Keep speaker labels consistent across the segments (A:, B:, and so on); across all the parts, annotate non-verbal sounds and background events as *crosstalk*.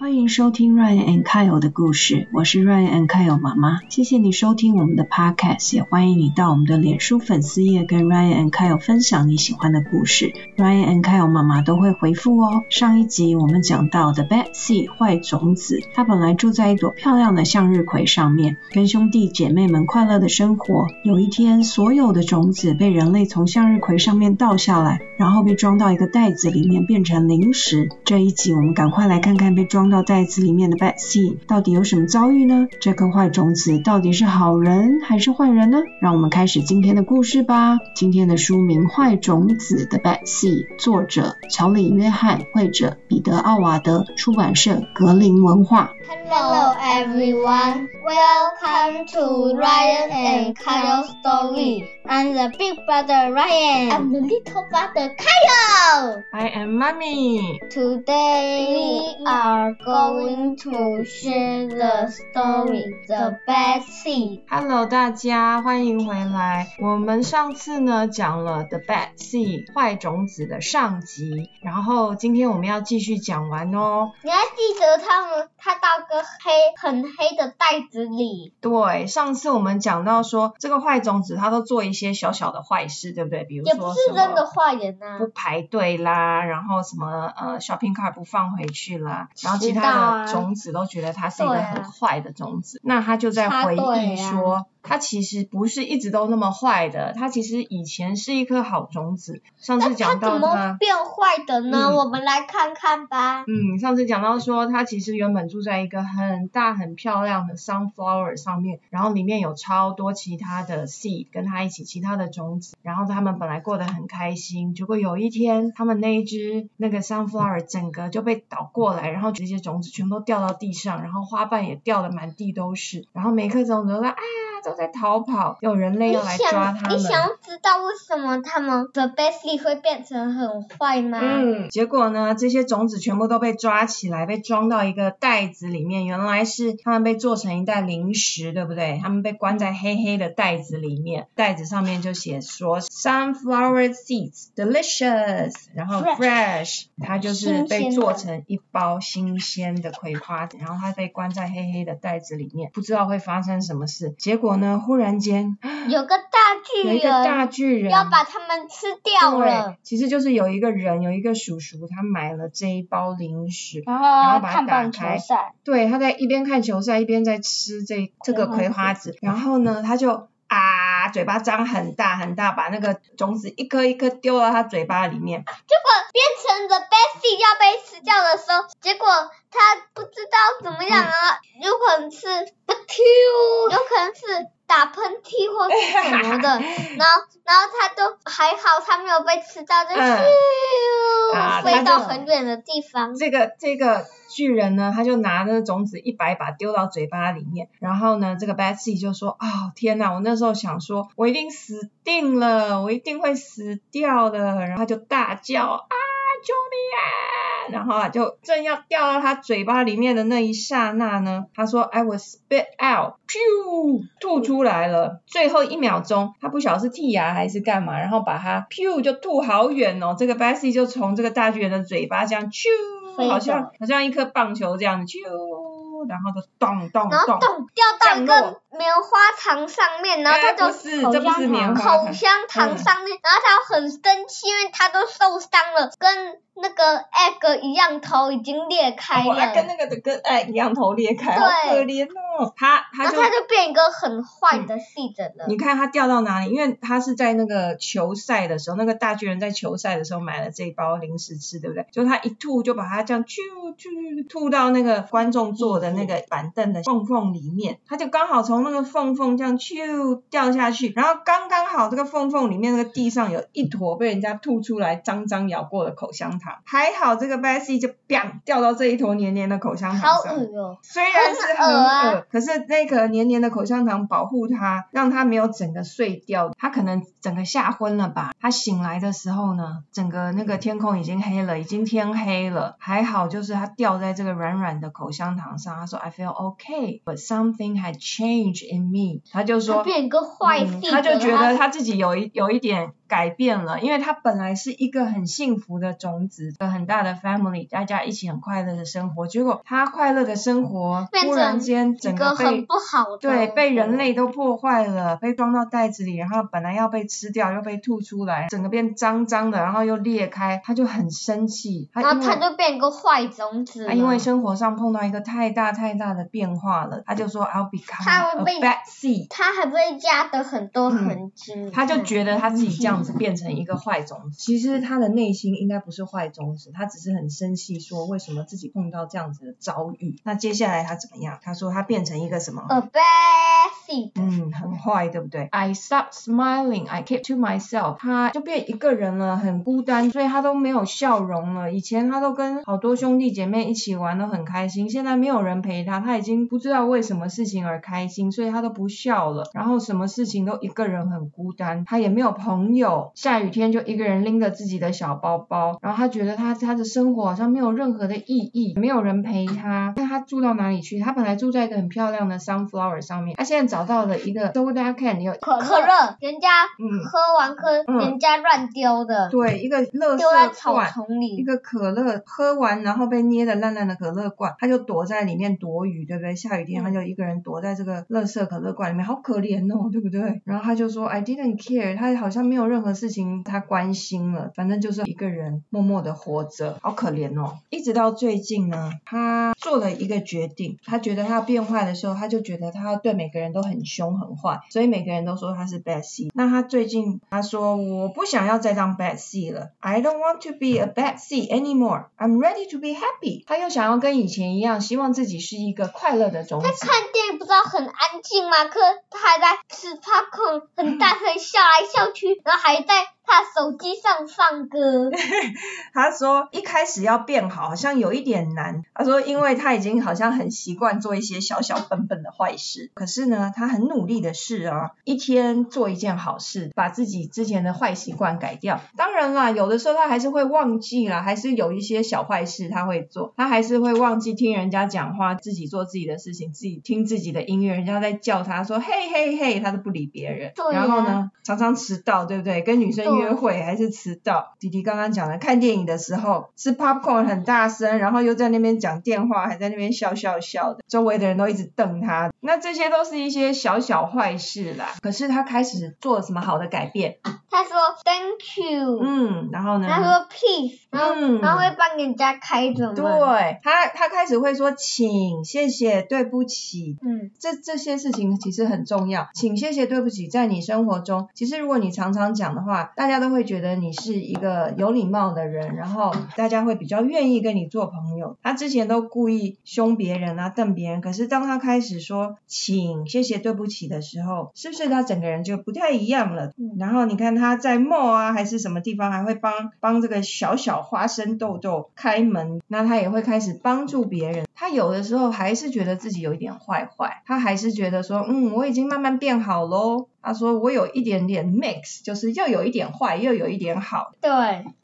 A: 欢迎收听 Ryan and Kyle 的故事，我是 Ryan and Kyle 妈妈。谢谢你收听我们的 podcast，也欢迎你到我们的脸书粉丝页跟 Ryan and Kyle 分享你喜欢的故事，Ryan and Kyle 妈妈都会回复哦。上一集我们讲到的 Bad Seed 坏种子，它本来住在一朵漂亮的向日葵上面，跟兄弟姐妹们快乐的生活。有一天，所有的种子被人类从向日葵上面倒下来，然后被装到一个袋子里面，变成零食。这一集我们赶快来看看被装到袋子里面的 Bad Seed 到底有什么遭遇呢？这颗坏种子到底是好人还是坏人呢？让我们开始今天的故事吧。今天的书名《坏种子的 Bad Seed》，作者乔里·约翰，绘者彼得·奥瓦德，出版社格林文化。
B: Hello everyone, welcome to Ryan and Kyle story. I'm the big brother Ryan. I'm the little brother Kyle.
A: I am mommy。
B: Today we are going to share the story, The Bad Seed.
A: Hello，大家欢迎回来。我们上次呢讲了 The Bad Seed 坏种子的上集，然后今天我们要继续讲完哦。
B: 你还记得他们他到个黑很黑的袋子里？
A: 对，上次我们讲到说，这个坏种子它都做一些小小的坏事，对不对？比如
B: 也不
A: 说
B: 是真的
A: 么
B: 坏人啊
A: 不。排队啦，然后什么呃 shopping cart 不放回去啦，然后其他的种子都觉得它是一个很坏的种子。那他就在回忆说，它其实不是一直都那么坏的，它其实以前是一颗好种子。上次讲到
B: 怎么
A: 它。
B: 变坏的呢？
A: 嗯
B: 我们来看看吧。
A: 嗯，上次讲到说，它其实原本住在一个很大很漂亮的 sunflower 上面，然后里面有超多其他的 seed 跟它一起其他的种子，然后他们本来过得很开心，结果有一天，他们那一只那个 sunflower 整个就被倒过来，然后这些种子全都掉到地上，然后花瓣也掉的满地都是，然后每一颗种子都在啊都在逃跑，有人类要来抓他，们。
B: 你想知道为什么他们的 Bessie 会变成很坏吗？
A: 嗯，结果呢，这些种子全部都被抓起来，被装到一个袋子里面。原来是他们被做成一袋零食，对不对？他们被关在黑黑的袋子里面，袋子上面就写说 sunflower seeds delicious，然后 fresh，它就是被做成一包新鲜的葵花籽，然后它被关在黑黑的袋子里面，不知道会发生什么事。结果呢，忽然间
B: 有个大巨人
A: 有一个大
B: 人
A: 巨人
B: 要把他们吃掉了。
A: 对，，其实就是有一个人，有一个叔叔，他买了这一包零食，
B: 然
A: 然后把它打开
B: 赛，
A: 对，他在一边看球赛一边在吃这这个葵花籽，然后呢，他就啊，嘴巴张很大很大，把那个种子一颗一颗丢到他嘴巴里面，
B: 结果变成了 Bessie 要被吃掉的时候，结果他不知道怎么样啊，有可能是不丢，有可能是打喷嚏或是什么的，*laughs* 然后然后他都还好，他没有被吃到，就
A: 嗯。
B: 咻、
A: 啊
B: 飞到很远的地方。
A: 这个这个巨人呢，他就拿那个种子一百把丢到嘴巴里面，然后呢，这个 Betsy 就说：“哦，天哪！我那时候想说，我一定死定了，我一定会死掉的。”然后他就大叫：“啊，救命啊！”然后啊，就正要掉到他嘴巴里面的那一刹那呢，他说：“I was spit out，噗，吐出来了。最后一秒钟，他不晓得是剔牙还是干嘛，然后把它噗就吐好远哦。这个 Bessie 就从这个大巨人的嘴巴这样啾。好像好像一颗棒球这样子，啾，然后就咚咚
B: 然后
A: 咚，
B: 咚掉到一个棉花糖上面，然后他就
A: 哎不是这不是棉花糖
B: 口香糖上面，然后他很生气，因为他都受伤了，跟那个 egg 一样，头已经裂开
A: 哦，
B: 了，
A: 啊跟那个的跟哎一样头裂开，好
B: 对
A: 可怜哦。他他就
B: 然后他就变一个很坏的戏的人。
A: 你看他掉到哪里？因为他是在那个球赛的时候，那个大巨人在球赛的时候买了这一包零食吃，对不对？就他一吐就把它这样啾啾吐到那个观众坐的那个板凳的缝缝里面，他就刚好从那个缝缝这样咻掉下去，然后刚刚好这个缝缝里面那个地上有一坨被人家吐出来脏脏咬过的口香糖，还好这个 Bessie 就 biang 掉到这一坨黏黏的口香糖
B: 好
A: 上。
B: 恶哦、
A: 虽然是很
B: 很恶啊
A: 恶，可是那个黏黏的口香糖保护它，让它没有整个碎掉。它可能整个吓昏了吧？它醒来的时候呢，整个那个天空已经黑了，已经天黑了。还好就是它掉在这个软软的口香糖上。他说 I feel okay, but something had changed in me。他就说。
B: 变一个坏
A: 嗯、他就觉得他自己有一有一点改变了，因为他本来是一个很幸福的种子，有很大的 family，大家一起很快乐的生活，结果他快乐的生活突然间整
B: 个
A: 被
B: 不好的，
A: 对，被人类都破坏了，被装到袋子里，然后本来要被吃掉，又被吐出来，整个变脏脏的，然后又裂开，他就很生气，
B: 然后他就变一个坏种子，
A: 他因为生活上碰到一个太大太大的变化了，他就说 I'll become a bad seed，
B: 他还会加的很多痕迹，
A: 他就觉得他自己这样子变成一个坏种子，其实他的内心应该不是坏种子，他只是很生气，说为什么自己碰到这样子的遭遇。那接下来他怎么样？他说他变成一个什么
B: ？A bad seed，
A: 嗯，很坏，对不对？I stopped smiling, I kept to myself，他就变一个人了，很孤单，所以他都没有笑容了。以前他都跟好多兄弟姐妹一起玩，都很开心，现在没有人陪他，他已经不知道为什么事情而开心，所以他都不笑了。然后什么事情都一个人很孤单，他也没有朋友，下雨天就一个人拎着自己的小包包，然后他觉得他他的生活好像没有任何的意义，没有人陪他。那他住到哪里去？他本来住在一个很漂亮的 sunflower 上面，他现在找到了一个 soda can，有
B: 可可乐，人家喝完喝，人家乱丢的，
A: 对，一个垃圾罐，一个可乐喝完然后被捏的烂烂的可乐罐，他就躲在里面躲雨，对不对？下雨天他就一个人躲在这个乐色可乐罐里面，好可怜哦，对不对？然后他就说 I didn't care，他好像没有任任何事情他关心了，反正就是一个人默默的活着，好可怜哦。一直到最近呢，他做了一个决定，他觉得他变坏的时候，他就觉得他对每个人都很凶很坏，所以每个人都说他是 bad seed。那他最近他说我不想要再当 bad seed 了，I don't want to be a bad seed anymore. I'm ready to be happy。他又想要跟以前一样，希望自己是一个快乐的种子。
B: 他看电影不知道很安静吗？可他还在吃 popcorn，很大声笑来笑去，然后还在。他手机上放歌，*laughs*
A: 他说一开始要变好，好像有一点难。他说，因为他已经好像很习惯做一些小小本本的坏事，可是呢，他很努力的试啊，一天做一件好事，把自己之前的坏习惯改掉。当然啦，有的时候他还是会忘记啦，还是有一些小坏事他会做，他还是会忘记听人家讲话，自己做自己的事情，自己听自己的音乐，人家在叫他说嘿嘿嘿，他都不理别人。然后呢，常常迟到，对不对？跟女生。约会还是迟到。弟弟刚刚讲的，看电影的时候吃 popcorn 很大声，然后又在那边讲电话，还在那边笑笑笑的，周围的人都一直瞪他。那这些都是一些小小坏事啦。可是他开始做了什么好的改变？
B: 他说 Thank you。
A: 嗯，然后呢？
B: 他说 Peace。嗯，然后会帮人家开着门。
A: 对，他他开始会说请、谢谢、对不起。
B: 嗯，
A: 这这些事情其实很重要。请、谢谢、对不起，在你生活中，其实如果你常常讲的话，大家都会觉得你是一个有礼貌的人，然后大家会比较愿意跟你做朋友。他之前都故意凶别人啊、瞪别人，可是当他开始说请、谢谢、对不起的时候，是不是他整个人就不太一样了？然后你看他在冒啊，还是什么地方，还会帮帮这个小小。花生豆豆开门，那他也会开始帮助别人。他有的时候还是觉得自己有一点坏坏，他还是觉得说，嗯，我已经慢慢变好喽。他说我有一点点 mix，就是又有一点坏，又有一点好。
B: 对。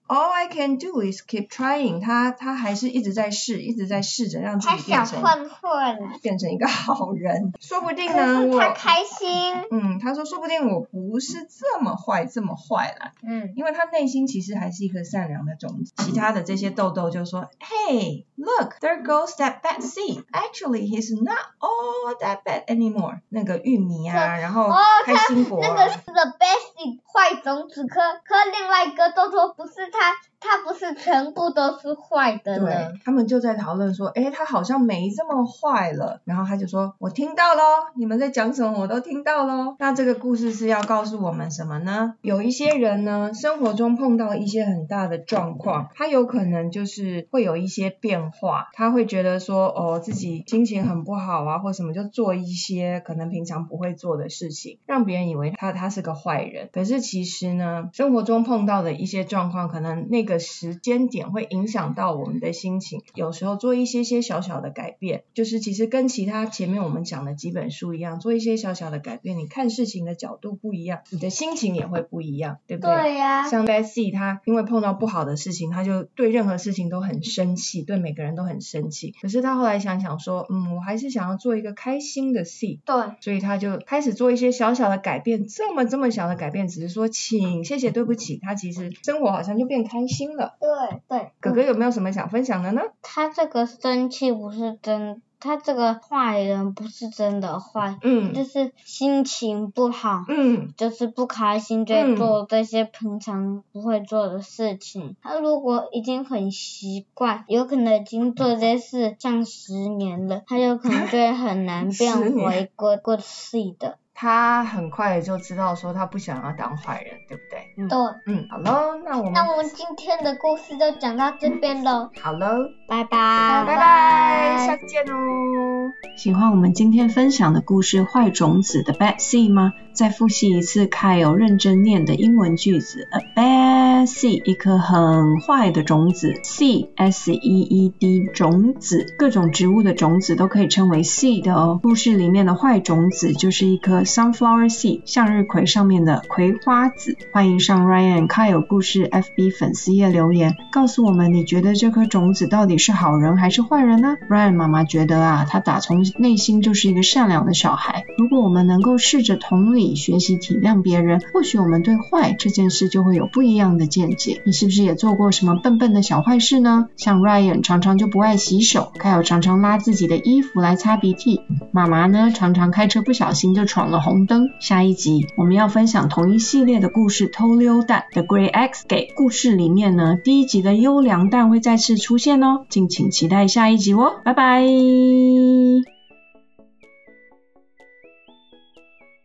A: All I can do is keep trying。他他还是一直在试，一直在试着让自己变成
B: 混混，
A: 变成一个好人。说不定呢，
B: 我他开心。
A: 嗯，他说说不定我不是这么坏，这么坏啦。
B: 嗯，
A: 因为他内心其实还是一颗善良的种子。其他的这些豆豆就说，Hey, look, there goes that bad seed. Actually, he's not all that bad anymore。那个玉米啊，然后开
B: 那个是 the seed，坏种子。可可另外一个豆豆不是。他他不是全部都是坏的
A: 对，他们就在讨论说，哎，他好像没这么坏了。然后他就说，我听到喽，你们在讲什么我都听到喽。那这个故事是要告诉我们什么呢？有一些人呢，生活中碰到一些很大的状况，他有可能就是会有一些变化，他会觉得说，哦，自己心情很不好啊，或什么，就做一些可能平常不会做的事情，让别人以为他他是个坏人。可是其实呢，生活中碰到的一些状况，可能那个。
C: 个时间点会影响到我们的心情。有时候做一些些小小的改变，就是其实跟其他前面我们讲的几本书一样，做一些小小的改变，你看事情的角度不一样，你的心情也会不一样，对不对？
D: 对呀、
C: 像 Betsy 她因为碰到不好的事情，他就对任何事情都很生气，对每个人都很生气。可是他后来想想说，嗯，我还是想要做一个开心的 C，
D: 对，
C: 所以他就开始做一些小小的改变，这么这么小的改变，只是说请、谢谢、对不起，他其实生活好像就变开心了。
D: 对对。
C: 哥哥有没有什么想分享的呢？
B: 他这个生气不是真，他这个坏人不是真的坏，
C: 嗯
B: 就是心情不好，
C: 嗯
B: 就是不开心，就做这些平常不会做的事情。他如果已经很习惯，有可能已经做这些事像十年了，他有可能就会很难 *laughs* 变回过过去的。
C: 他很快就知道说他不想要当坏人，对不对？
D: 对，
C: 嗯，好喽，那我们
D: 那我们今天的故事就讲到这边喽，
C: 好喽，
B: 拜拜，
C: 拜拜，下次见哦。
A: 喜欢我们今天分享的故事《坏种子》的 Bad Seed 吗？再复习一次 Kyle 认真念的英文句子：A bad seed，一颗很坏的种子。Seed S E E D 种子，各种植物的种子都可以称为 seed 哦。故事里面的坏种子就是一颗 sunflower seed，向日葵上面的葵花籽。欢迎上 Ryan Kyle 故事 FB 粉丝页留言，告诉我们你觉得这颗种子到底是好人还是坏人呢？Ryan 妈妈觉得啊，他打从内心就是一个善良的小孩。如果我们能够试着同理、学习体谅别人，或许我们对坏这件事就会有不一样的见解。你是不是也做过什么笨笨的小坏事呢？像 Ryan 常常就不爱洗手，还有常常拉自己的衣服来擦鼻涕。妈妈呢，常常开车不小心就闯了红灯。下一集我们要分享同一系列的故事《偷溜蛋》The Great X Gate。故事里面呢，第一集的优良蛋会再次出现哦，敬请期待下一集哦，拜拜。